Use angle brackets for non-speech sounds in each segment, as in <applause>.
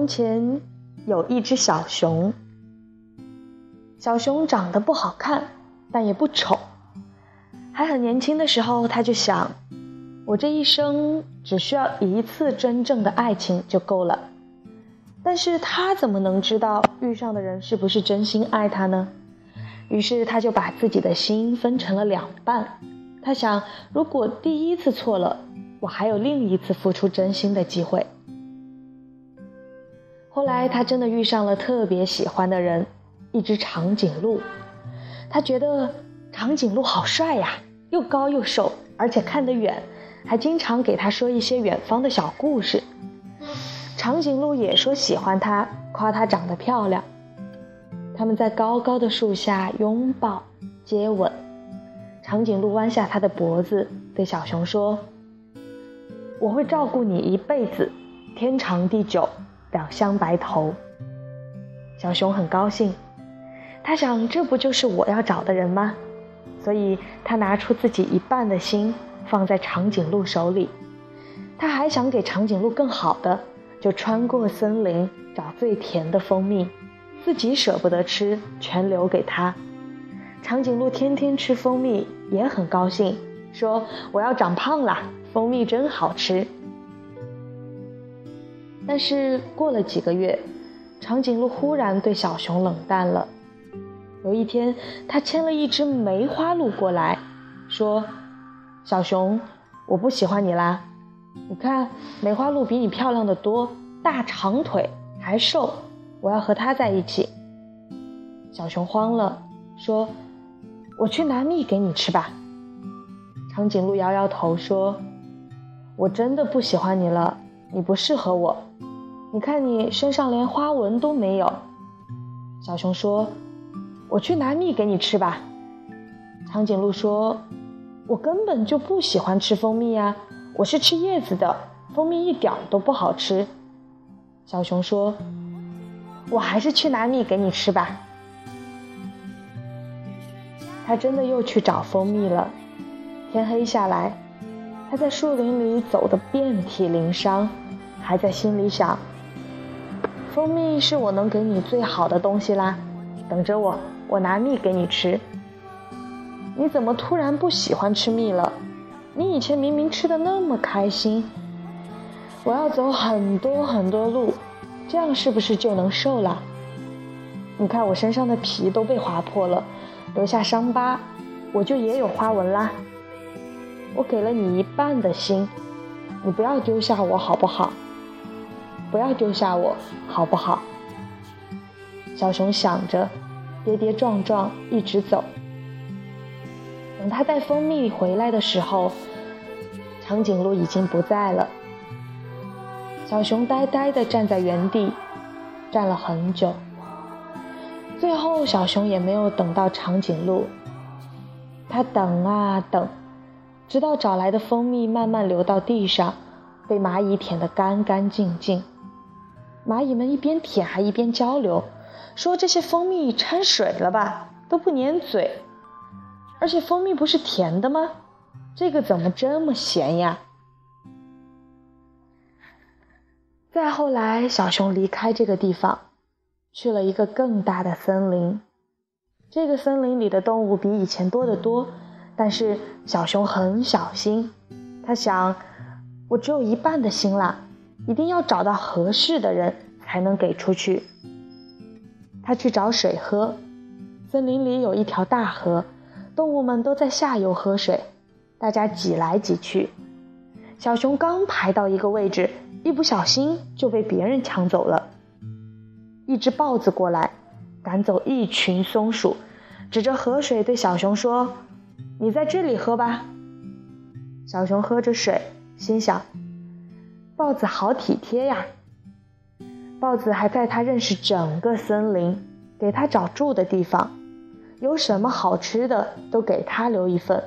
从前有一只小熊，小熊长得不好看，但也不丑。还很年轻的时候，他就想：我这一生只需要一次真正的爱情就够了。但是他怎么能知道遇上的人是不是真心爱他呢？于是他就把自己的心分成了两半。他想，如果第一次错了，我还有另一次付出真心的机会。后来，他真的遇上了特别喜欢的人，一只长颈鹿。他觉得长颈鹿好帅呀，又高又瘦，而且看得远，还经常给他说一些远方的小故事。长颈鹿也说喜欢他，夸他长得漂亮。他们在高高的树下拥抱、接吻。长颈鹿弯下它的脖子，对小熊说：“我会照顾你一辈子，天长地久。”两相白头，小熊很高兴，他想这不就是我要找的人吗？所以他拿出自己一半的心放在长颈鹿手里，他还想给长颈鹿更好的，就穿过森林找最甜的蜂蜜，自己舍不得吃，全留给他。长颈鹿天天吃蜂蜜，也很高兴，说我要长胖啦，蜂蜜真好吃。但是过了几个月，长颈鹿忽然对小熊冷淡了。有一天，他牵了一只梅花鹿过来，说：“小熊，我不喜欢你啦。你看，梅花鹿比你漂亮的多，大长腿还瘦，我要和它在一起。”小熊慌了，说：“我去拿蜜给你吃吧。”长颈鹿摇摇头说：“我真的不喜欢你了。”你不适合我，你看你身上连花纹都没有。小熊说：“我去拿蜜给你吃吧。”长颈鹿说：“我根本就不喜欢吃蜂蜜呀，我是吃叶子的，蜂蜜一点都不好吃。”小熊说：“我还是去拿蜜给你吃吧。”他真的又去找蜂蜜了。天黑下来。他在树林里走得遍体鳞伤，还在心里想：蜂蜜是我能给你最好的东西啦，等着我，我拿蜜给你吃。你怎么突然不喜欢吃蜜了？你以前明明吃的那么开心。我要走很多很多路，这样是不是就能瘦了？你看我身上的皮都被划破了，留下伤疤，我就也有花纹啦。我给了你一半的心，你不要丢下我好不好？不要丢下我好不好？小熊想着，跌跌撞撞一直走。等他带蜂蜜回来的时候，长颈鹿已经不在了。小熊呆呆地站在原地，站了很久。最后，小熊也没有等到长颈鹿，他等啊等。直到找来的蜂蜜慢慢流到地上，被蚂蚁舔得干干净净。蚂蚁们一边舔还一边交流，说这些蜂蜜掺水了吧，都不粘嘴。而且蜂蜜不是甜的吗？这个怎么这么咸呀？再后来，小熊离开这个地方，去了一个更大的森林。这个森林里的动物比以前多得多。但是小熊很小心，他想，我只有一半的心啦，一定要找到合适的人才能给出去。他去找水喝，森林里有一条大河，动物们都在下游喝水，大家挤来挤去。小熊刚排到一个位置，一不小心就被别人抢走了。一只豹子过来，赶走一群松鼠，指着河水对小熊说。你在这里喝吧。小熊喝着水，心想：豹子好体贴呀。豹子还带他认识整个森林，给他找住的地方，有什么好吃的都给他留一份。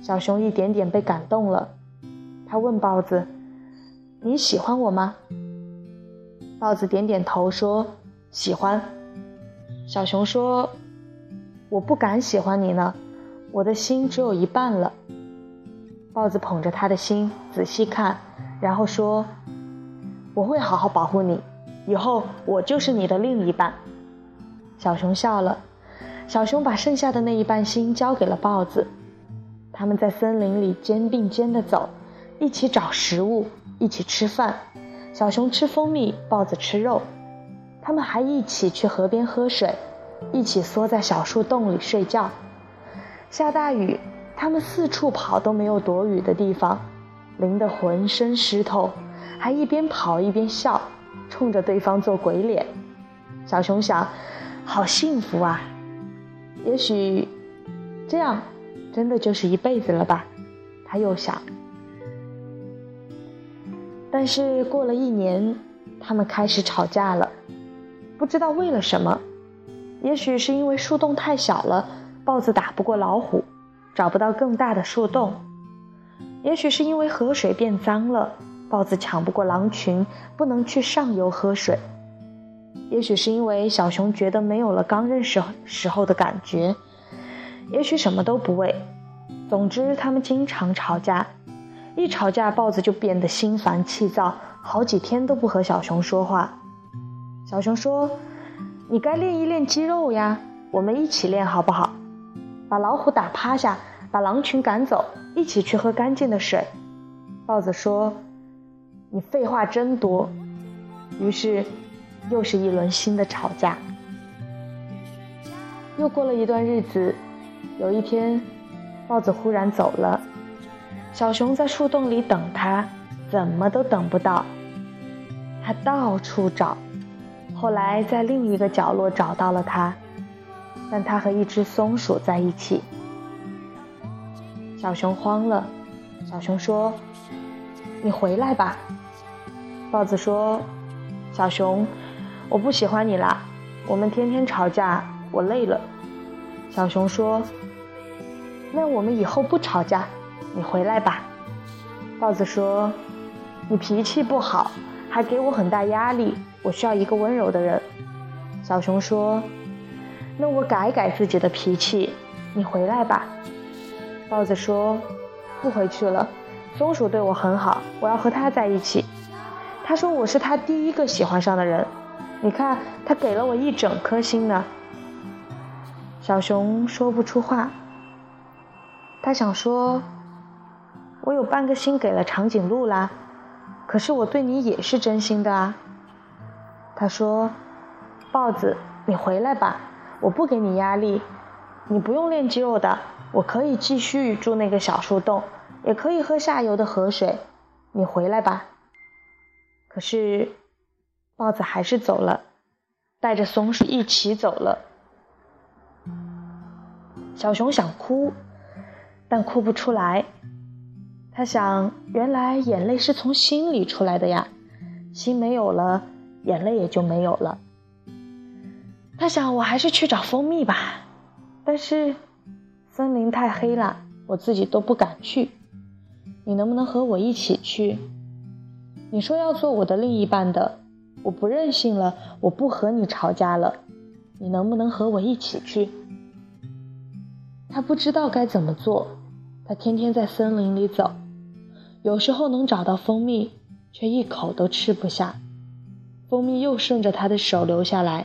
小熊一点点被感动了，他问豹子：“你喜欢我吗？”豹子点点头说：“喜欢。”小熊说：“我不敢喜欢你呢。”我的心只有一半了。豹子捧着他的心仔细看，然后说：“我会好好保护你，以后我就是你的另一半。”小熊笑了。小熊把剩下的那一半心交给了豹子。他们在森林里肩并肩地走，一起找食物，一起吃饭。小熊吃蜂蜜，豹子吃肉。他们还一起去河边喝水，一起缩在小树洞里睡觉。下大雨，他们四处跑都没有躲雨的地方，淋得浑身湿透，还一边跑一边笑，冲着对方做鬼脸。小熊想，好幸福啊！也许这样。真的就是一辈子了吧？他又想。但是过了一年，他们开始吵架了，不知道为了什么。也许是因为树洞太小了，豹子打不过老虎，找不到更大的树洞；也许是因为河水变脏了，豹子抢不过狼群，不能去上游喝水；也许是因为小熊觉得没有了刚认识时候的感觉。也许什么都不为，总之他们经常吵架，一吵架豹子就变得心烦气躁，好几天都不和小熊说话。小熊说：“你该练一练肌肉呀，我们一起练好不好？把老虎打趴下，把狼群赶走，一起去喝干净的水。”豹子说：“你废话真多。”于是，又是一轮新的吵架。又过了一段日子。有一天，豹子忽然走了，小熊在树洞里等它，怎么都等不到。他到处找，后来在另一个角落找到了它，但它和一只松鼠在一起。小熊慌了，小熊说：“你回来吧。”豹子说：“小熊，我不喜欢你啦，我们天天吵架，我累了。”小熊说。那我们以后不吵架，你回来吧。豹子说：“你脾气不好，还给我很大压力，我需要一个温柔的人。”小熊说：“那我改改自己的脾气，你回来吧。”豹子说：“不回去了，松鼠对我很好，我要和它在一起。他说我是他第一个喜欢上的人，你看他给了我一整颗心呢。”小熊说不出话。他想说：“我有半个心给了长颈鹿啦，可是我对你也是真心的啊。”他说：“豹子，你回来吧，我不给你压力，你不用练肌肉的，我可以继续住那个小树洞，也可以喝下游的河水，你回来吧。”可是，豹子还是走了，带着松鼠一起走了。小熊想哭。但哭不出来，他想，原来眼泪是从心里出来的呀，心没有了，眼泪也就没有了。他想，我还是去找蜂蜜吧，但是森林太黑了，我自己都不敢去。你能不能和我一起去？你说要做我的另一半的，我不任性了，我不和你吵架了，你能不能和我一起去？他不知道该怎么做。他天天在森林里走，有时候能找到蜂蜜，却一口都吃不下。蜂蜜又顺着他的手流下来，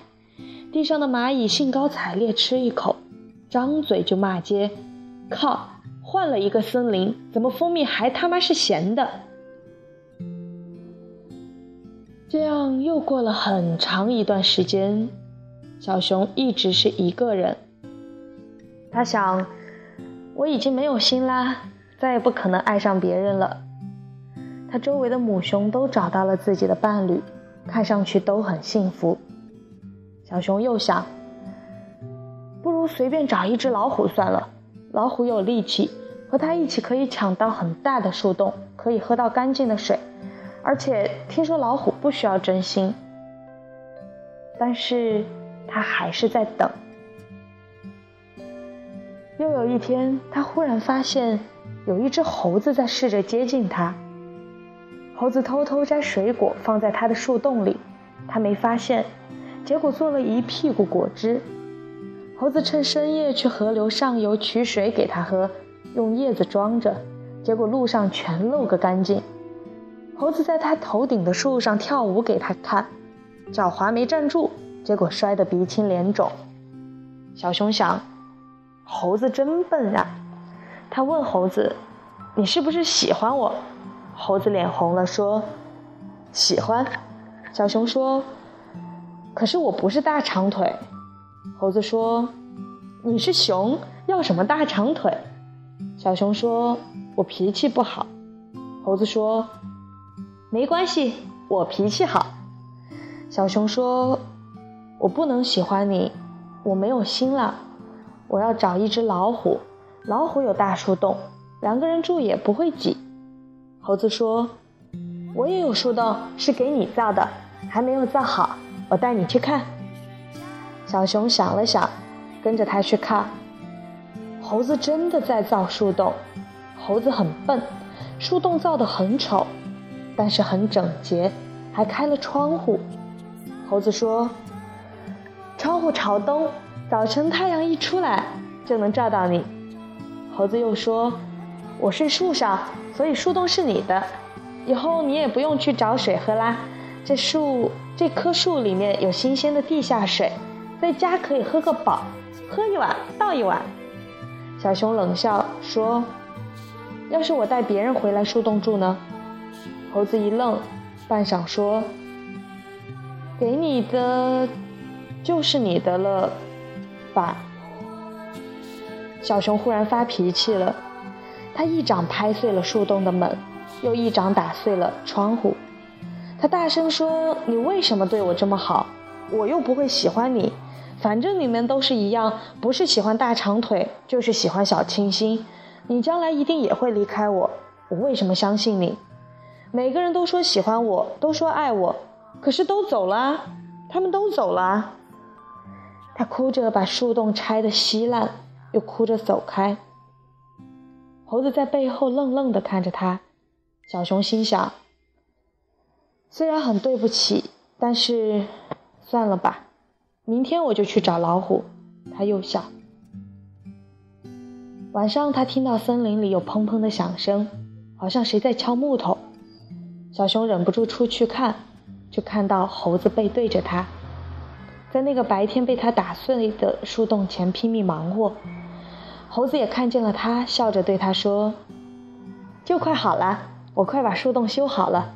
地上的蚂蚁兴高采烈吃一口，张嘴就骂街：“靠！换了一个森林，怎么蜂蜜还他妈是咸的？”这样又过了很长一段时间，小熊一直是一个人。他想。我已经没有心啦，再也不可能爱上别人了。他周围的母熊都找到了自己的伴侣，看上去都很幸福。小熊又想，不如随便找一只老虎算了。老虎有力气，和它一起可以抢到很大的树洞，可以喝到干净的水，而且听说老虎不需要真心。但是他还是在等。又有一天，他忽然发现有一只猴子在试着接近他。猴子偷偷摘水果放在他的树洞里，他没发现，结果做了一屁股果汁。猴子趁深夜去河流上游取水给他喝，用叶子装着，结果路上全漏个干净。猴子在他头顶的树上跳舞给他看，脚滑没站住，结果摔得鼻青脸肿。小熊想，猴子真笨啊！他问猴子：“你是不是喜欢我？”猴子脸红了，说：“喜欢。”小熊说：“可是我不是大长腿。”猴子说：“你是熊，要什么大长腿？”小熊说：“我脾气不好。”猴子说：“没关系，我脾气好。”小熊说：“我不能喜欢你，我没有心了。我要找一只老虎，老虎有大树洞，两个人住也不会挤。”猴子说：“我也有树洞，是给你造的，还没有造好，我带你去看。”小熊想了想，跟着他去看。猴子真的在造树洞。猴子很笨，树洞造得很丑，但是很整洁，还开了窗户。猴子说：“窗户朝东，早晨太阳一出来就能照到你。”猴子又说：“我睡树上，所以树洞是你的。以后你也不用去找水喝啦，这树这棵树里面有新鲜的地下水，在家可以喝个饱，喝一碗倒一碗。”小熊冷笑说：“要是我带别人回来树洞住呢？”猴子一愣，半晌说：“给你的就是你的了，吧？”小熊忽然发脾气了，他一掌拍碎了树洞的门，又一掌打碎了窗户。他大声说：“你为什么对我这么好？我又不会喜欢你。”反正你们都是一样，不是喜欢大长腿，就是喜欢小清新。你将来一定也会离开我，我为什么相信你？每个人都说喜欢我，都说爱我，可是都走了，他们都走了。他哭着把树洞拆得稀烂，又哭着走开。猴子在背后愣愣地看着他，小熊心想：虽然很对不起，但是算了吧。明天我就去找老虎。他又笑。晚上，他听到森林里有砰砰的响声，好像谁在敲木头。小熊忍不住出去看，就看到猴子背对着他，在那个白天被他打碎的树洞前拼命忙活。猴子也看见了他，笑着对他说：“就快好了，我快把树洞修好了。”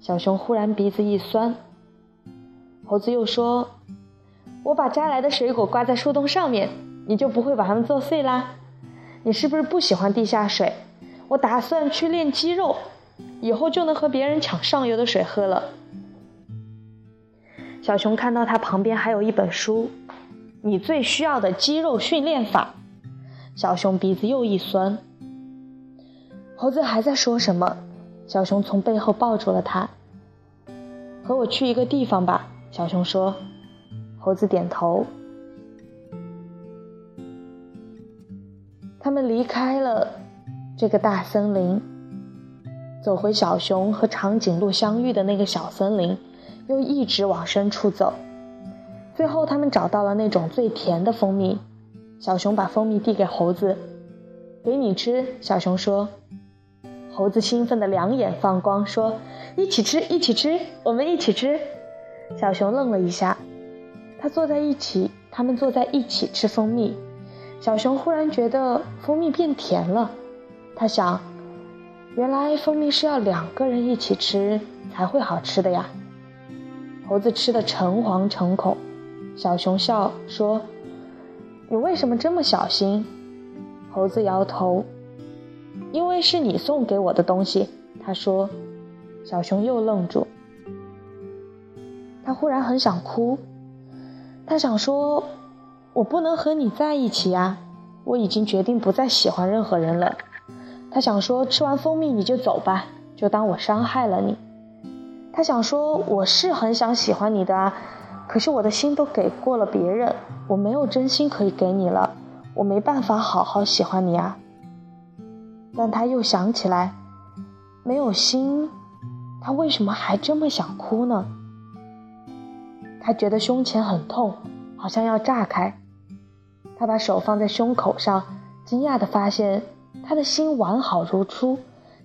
小熊忽然鼻子一酸。猴子又说。我把摘来的水果挂在树洞上面，你就不会把它们做碎啦。你是不是不喜欢地下水？我打算去练肌肉，以后就能和别人抢上游的水喝了。小熊看到他旁边还有一本书，《你最需要的肌肉训练法》。小熊鼻子又一酸。猴子还在说什么？小熊从背后抱住了他。和我去一个地方吧，小熊说。猴子点头。他们离开了这个大森林，走回小熊和长颈鹿相遇的那个小森林，又一直往深处走。最后，他们找到了那种最甜的蜂蜜。小熊把蜂蜜递给猴子：“给你吃。”小熊说。猴子兴奋的两眼放光，说：“一起吃，一起吃，我们一起吃。”小熊愣了一下。他坐在一起，他们坐在一起吃蜂蜜。小熊忽然觉得蜂蜜变甜了。他想，原来蜂蜜是要两个人一起吃才会好吃的呀。猴子吃的诚惶诚恐。小熊笑说：“你为什么这么小心？”猴子摇头：“因为是你送给我的东西。”他说。小熊又愣住。他忽然很想哭。他想说：“我不能和你在一起呀，我已经决定不再喜欢任何人了。”他想说：“吃完蜂蜜你就走吧，就当我伤害了你。”他想说：“我是很想喜欢你的啊，可是我的心都给过了别人，我没有真心可以给你了，我没办法好好喜欢你啊。”但他又想起来，没有心，他为什么还这么想哭呢？他觉得胸前很痛，好像要炸开。他把手放在胸口上，惊讶地发现他的心完好如初，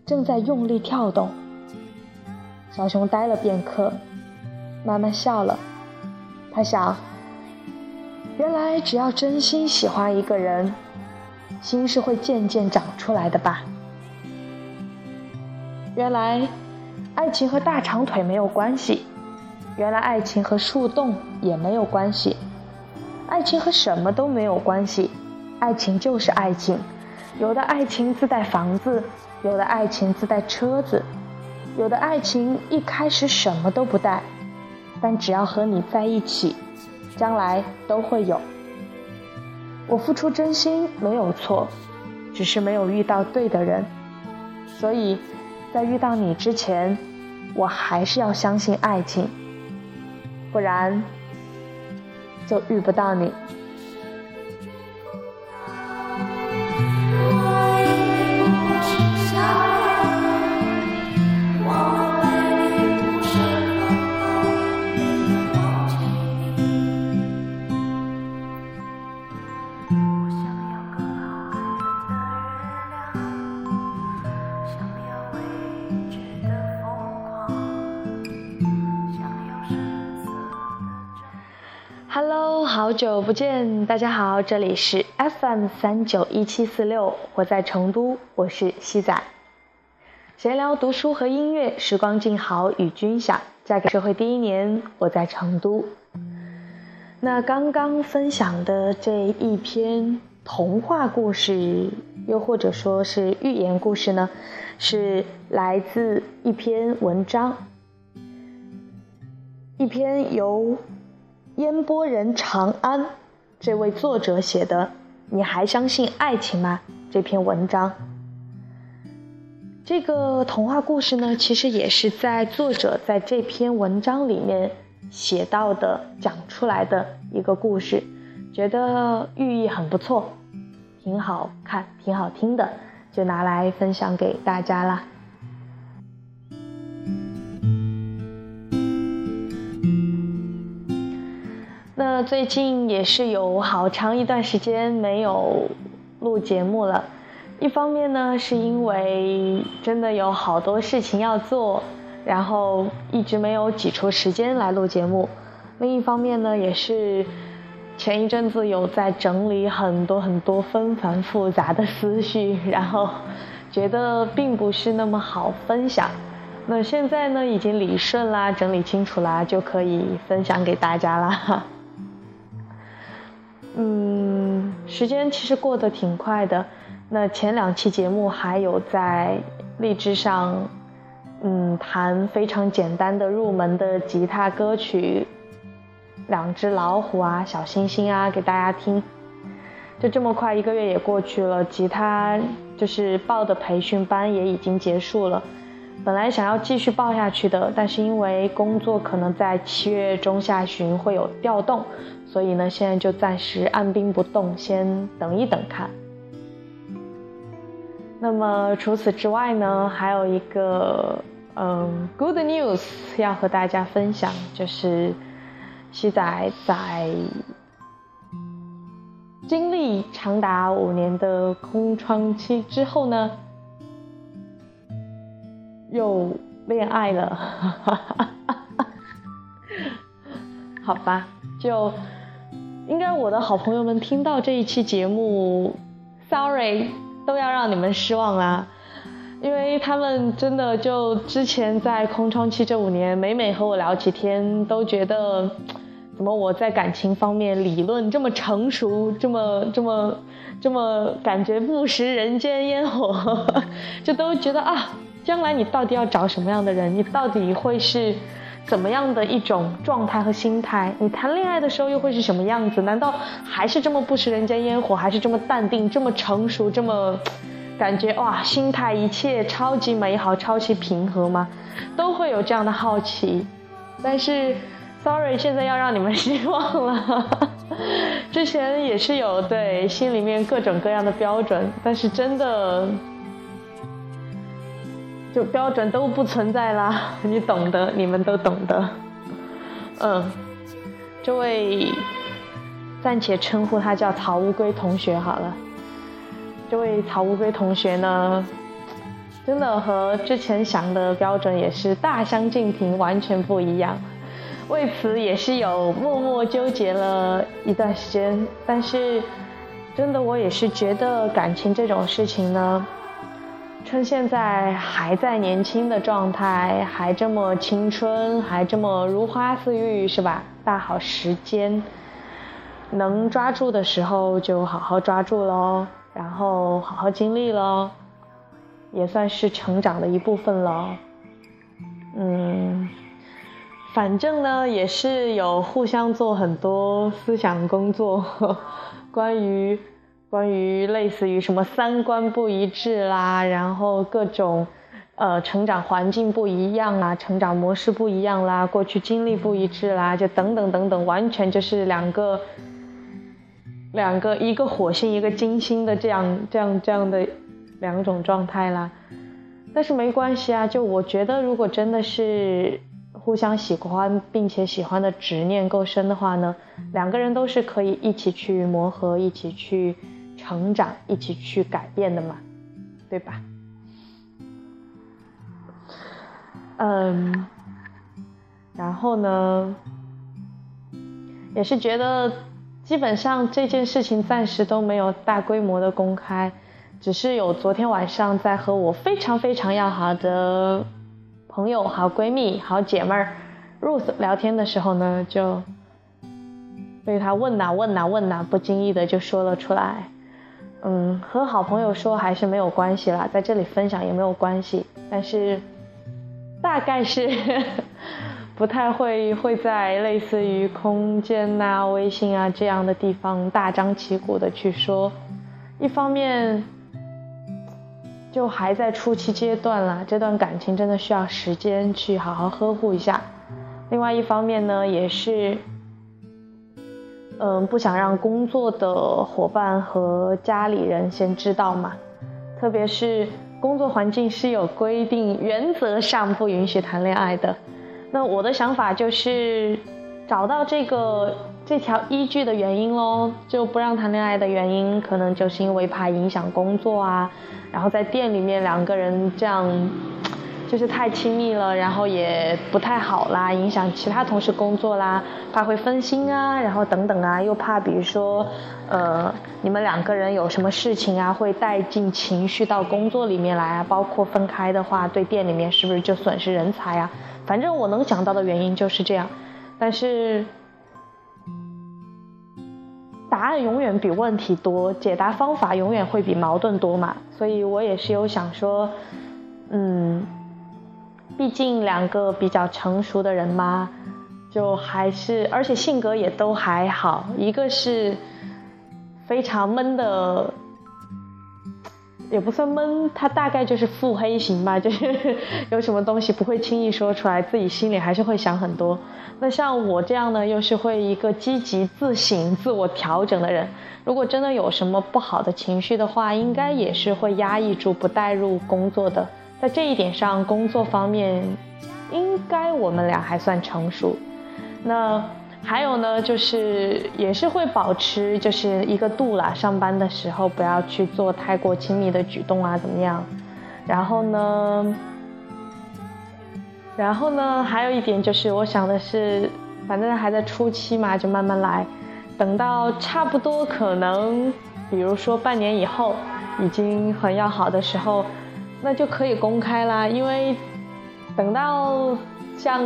正在用力跳动。小熊呆了片刻，慢慢笑了。他想，原来只要真心喜欢一个人，心是会渐渐长出来的吧。原来，爱情和大长腿没有关系。原来，爱情和树洞也没有关系。爱情和什么都没有关系。爱情就是爱情。有的爱情自带房子，有的爱情自带车子，有的爱情一开始什么都不带，但只要和你在一起，将来都会有。我付出真心没有错，只是没有遇到对的人。所以，在遇到你之前，我还是要相信爱情，不然就遇不到你。好久不见，大家好，这里是 FM 三九一七四六，我在成都，我是西仔。闲聊读书和音乐，时光静好与君享。嫁给社会第一年，我在成都。那刚刚分享的这一篇童话故事，又或者说是寓言故事呢，是来自一篇文章，一篇由。烟波人长安，这位作者写的《你还相信爱情吗》这篇文章，这个童话故事呢，其实也是在作者在这篇文章里面写到的、讲出来的一个故事，觉得寓意很不错，挺好看、挺好听的，就拿来分享给大家啦。最近也是有好长一段时间没有录节目了，一方面呢是因为真的有好多事情要做，然后一直没有挤出时间来录节目；另一方面呢也是前一阵子有在整理很多很多纷繁复杂的思绪，然后觉得并不是那么好分享。那现在呢已经理顺啦，整理清楚啦，就可以分享给大家啦。嗯，时间其实过得挺快的。那前两期节目还有在荔枝上，嗯，弹非常简单的入门的吉他歌曲，两只老虎啊，小星星啊，给大家听。就这么快，一个月也过去了，吉他就是报的培训班也已经结束了。本来想要继续报下去的，但是因为工作可能在七月中下旬会有调动。所以呢，现在就暂时按兵不动，先等一等看。那么除此之外呢，还有一个嗯，good news 要和大家分享，就是西仔在经历长达五年的空窗期之后呢，又恋爱了，<laughs> 好吧，就。应该我的好朋友们听到这一期节目，sorry，都要让你们失望啦，因为他们真的就之前在空窗期这五年，每每和我聊起天，都觉得怎么我在感情方面理论这么成熟，这么这么这么感觉不食人间烟火，<laughs> 就都觉得啊，将来你到底要找什么样的人？你到底会是？怎么样的一种状态和心态？你谈恋爱的时候又会是什么样子？难道还是这么不食人间烟火，还是这么淡定、这么成熟、这么感觉哇，心态一切超级美好、超级平和吗？都会有这样的好奇。但是，sorry，现在要让你们失望了。<laughs> 之前也是有对心里面各种各样的标准，但是真的。就标准都不存在啦，<laughs> 你懂得，你们都懂得。嗯，这位暂且称呼他叫曹乌龟同学好了。这位曹乌龟同学呢，真的和之前想的标准也是大相径庭，完全不一样。为此也是有默默纠结了一段时间。但是，真的我也是觉得感情这种事情呢，趁现在还在年轻的状态，还这么青春，还这么如花似玉，是吧？大好时间，能抓住的时候就好好抓住喽，然后好好经历喽，也算是成长的一部分了。嗯，反正呢也是有互相做很多思想工作，<laughs> 关于关于类似于什么三观不一致啦，然后各种呃成长环境不一样啦，成长模式不一样啦，过去经历不一致啦，就等等等等，完全就是两个两个一个火星一个金星的这样这样这样的两种状态啦。但是没关系啊，就我觉得，如果真的是互相喜欢，并且喜欢的执念够深的话呢，两个人都是可以一起去磨合，一起去成长，一起去改变的嘛，对吧？嗯，然后呢，也是觉得基本上这件事情暂时都没有大规模的公开。只是有昨天晚上在和我非常非常要好的朋友、好闺蜜、好姐妹儿 Rose 聊天的时候呢，就被他问呐问呐问呐，不经意的就说了出来。嗯，和好朋友说还是没有关系啦，在这里分享也没有关系，但是大概是 <laughs> 不太会会在类似于空间呐、微信啊这样的地方大张旗鼓的去说。一方面。就还在初期阶段啦，这段感情真的需要时间去好好呵护一下。另外一方面呢，也是，嗯，不想让工作的伙伴和家里人先知道嘛。特别是工作环境是有规定，原则上不允许谈恋爱的。那我的想法就是，找到这个这条依据的原因喽，就不让谈恋爱的原因，可能就是因为怕影响工作啊。然后在店里面两个人这样，就是太亲密了，然后也不太好啦，影响其他同事工作啦，怕会分心啊，然后等等啊，又怕比如说，呃，你们两个人有什么事情啊，会带进情绪到工作里面来啊，包括分开的话，对店里面是不是就损失人才啊？反正我能想到的原因就是这样，但是。答案永远比问题多，解答方法永远会比矛盾多嘛。所以我也是有想说，嗯，毕竟两个比较成熟的人嘛，就还是，而且性格也都还好。一个是非常闷的。也不算闷，他大概就是腹黑型吧，<laughs> 就是有什么东西不会轻易说出来，自己心里还是会想很多。那像我这样呢，又是会一个积极自省、自我调整的人。如果真的有什么不好的情绪的话，应该也是会压抑住，不带入工作的。在这一点上，工作方面，应该我们俩还算成熟。那。还有呢，就是也是会保持就是一个度啦，上班的时候不要去做太过亲密的举动啊，怎么样？然后呢，然后呢，还有一点就是，我想的是，反正还在初期嘛，就慢慢来，等到差不多可能，比如说半年以后，已经很要好的时候，那就可以公开啦，因为等到像。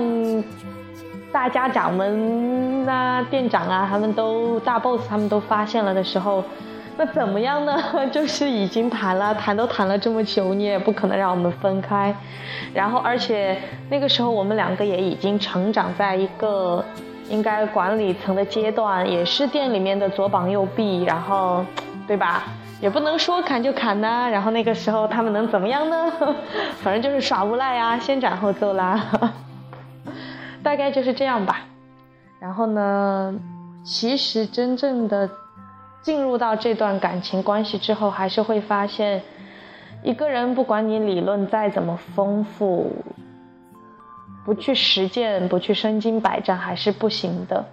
大家长们啊，店长啊，他们都大 boss，他们都发现了的时候，那怎么样呢？<laughs> 就是已经谈了，谈都谈了这么久，你也不可能让我们分开。然后，而且那个时候我们两个也已经成长在一个应该管理层的阶段，也是店里面的左膀右臂，然后，对吧？也不能说砍就砍呐。然后那个时候他们能怎么样呢？<laughs> 反正就是耍无赖啊，先斩后奏啦。大概就是这样吧，然后呢，其实真正的进入到这段感情关系之后，还是会发现，一个人不管你理论再怎么丰富，不去实践，不去身经百战，还是不行的。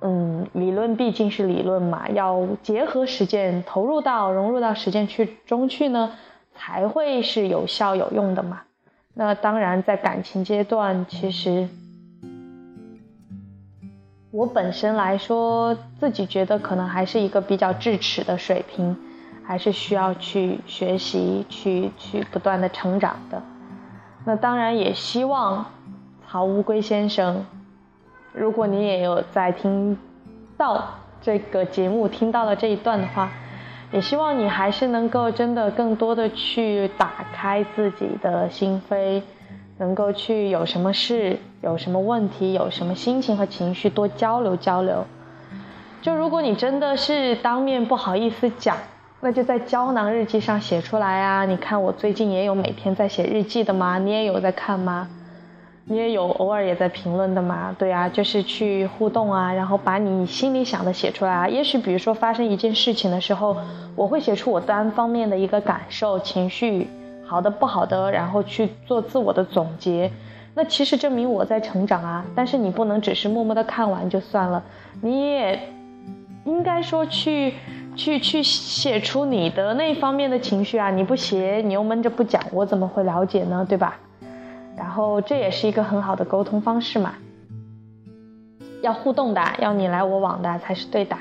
嗯，理论毕竟是理论嘛，要结合实践，投入到融入到实践去中去呢，才会是有效有用的嘛。那当然，在感情阶段，其实。我本身来说，自己觉得可能还是一个比较智齿的水平，还是需要去学习、去去不断的成长的。那当然也希望曹乌龟先生，如果你也有在听到这个节目、听到了这一段的话，也希望你还是能够真的更多的去打开自己的心扉。能够去有什么事、有什么问题、有什么心情和情绪，多交流交流。就如果你真的是当面不好意思讲，那就在胶囊日记上写出来啊！你看我最近也有每天在写日记的吗？你也有在看吗？你也有偶尔也在评论的吗？对啊，就是去互动啊，然后把你心里想的写出来啊。也许比如说发生一件事情的时候，我会写出我单方面的一个感受、情绪。好的，不好的，然后去做自我的总结，那其实证明我在成长啊。但是你不能只是默默的看完就算了，你也应该说去去去写出你的那方面的情绪啊。你不写，你又闷着不讲，我怎么会了解呢？对吧？然后这也是一个很好的沟通方式嘛。要互动的，要你来我往的才是对的。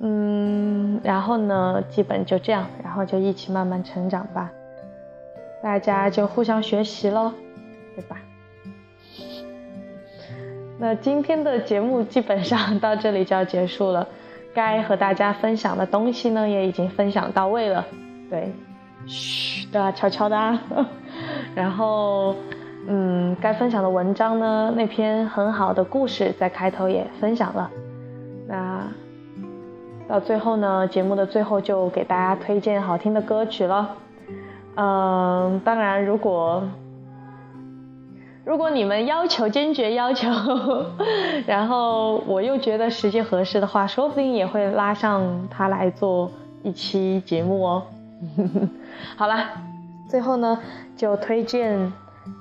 嗯，然后呢，基本就这样，然后就一起慢慢成长吧。大家就互相学习喽，对吧？那今天的节目基本上到这里就要结束了，<laughs> 该和大家分享的东西呢也已经分享到位了，对，嘘，都要悄悄的啊。<laughs> 然后，嗯，该分享的文章呢，那篇很好的故事在开头也分享了。那到最后呢，节目的最后就给大家推荐好听的歌曲了。嗯，当然，如果如果你们要求坚决要求，<laughs> 然后我又觉得时间合适的话，说不定也会拉上他来做一期节目哦。<laughs> 好了，最后呢，就推荐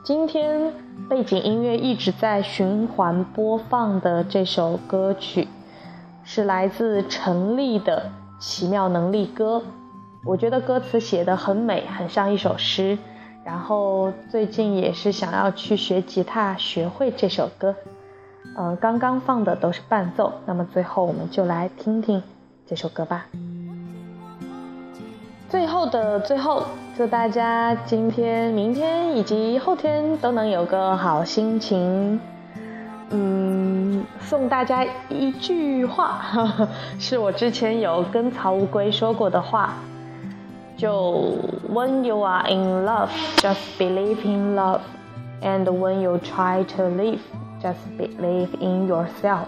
今天背景音乐一直在循环播放的这首歌曲，是来自陈粒的《奇妙能力歌》。我觉得歌词写的很美，很像一首诗。然后最近也是想要去学吉他，学会这首歌。嗯，刚刚放的都是伴奏，那么最后我们就来听听这首歌吧。最后的最后，祝大家今天、明天以及后天都能有个好心情。嗯，送大家一句话，呵 <laughs> 呵是我之前有跟曹乌龟说过的话。就 When you are in love, just believe in love, and when you try to live, just believe in yourself。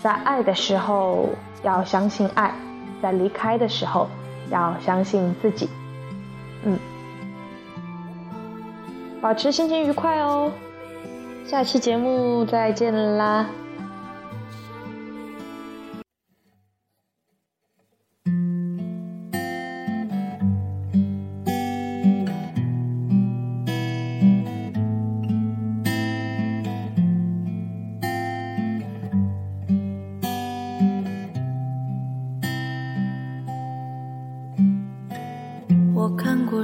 在爱的时候要相信爱，在离开的时候要相信自己。嗯，保持心情愉快哦。下期节目再见啦。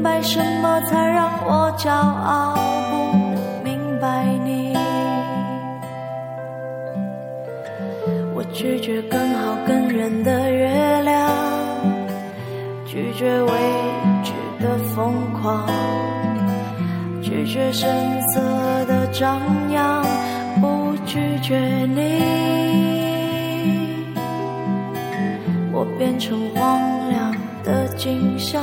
明白什么才让我骄傲？不明白你。我拒绝更好更圆的月亮，拒绝未知的疯狂，拒绝声色的张扬，不。拒绝你，我变成荒凉的景象，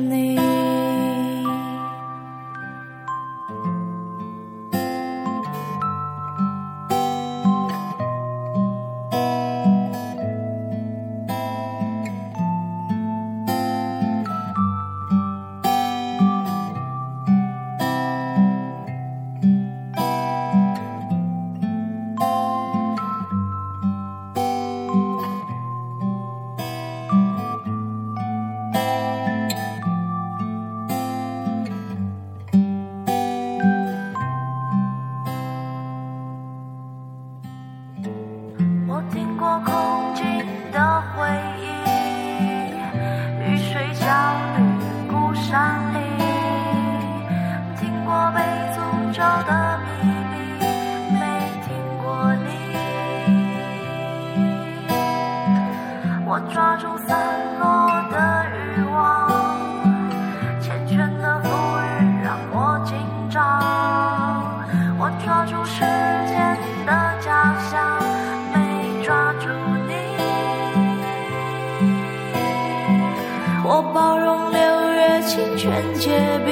我包容六月清泉结冰，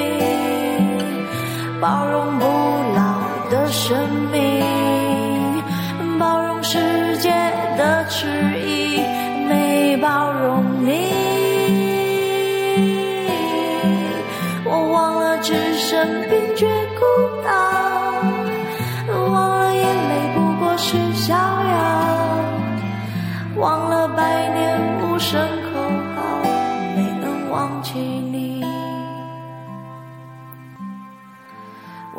包容不老的生命，包容世界的迟疑，没包容你。我忘了置身冰绝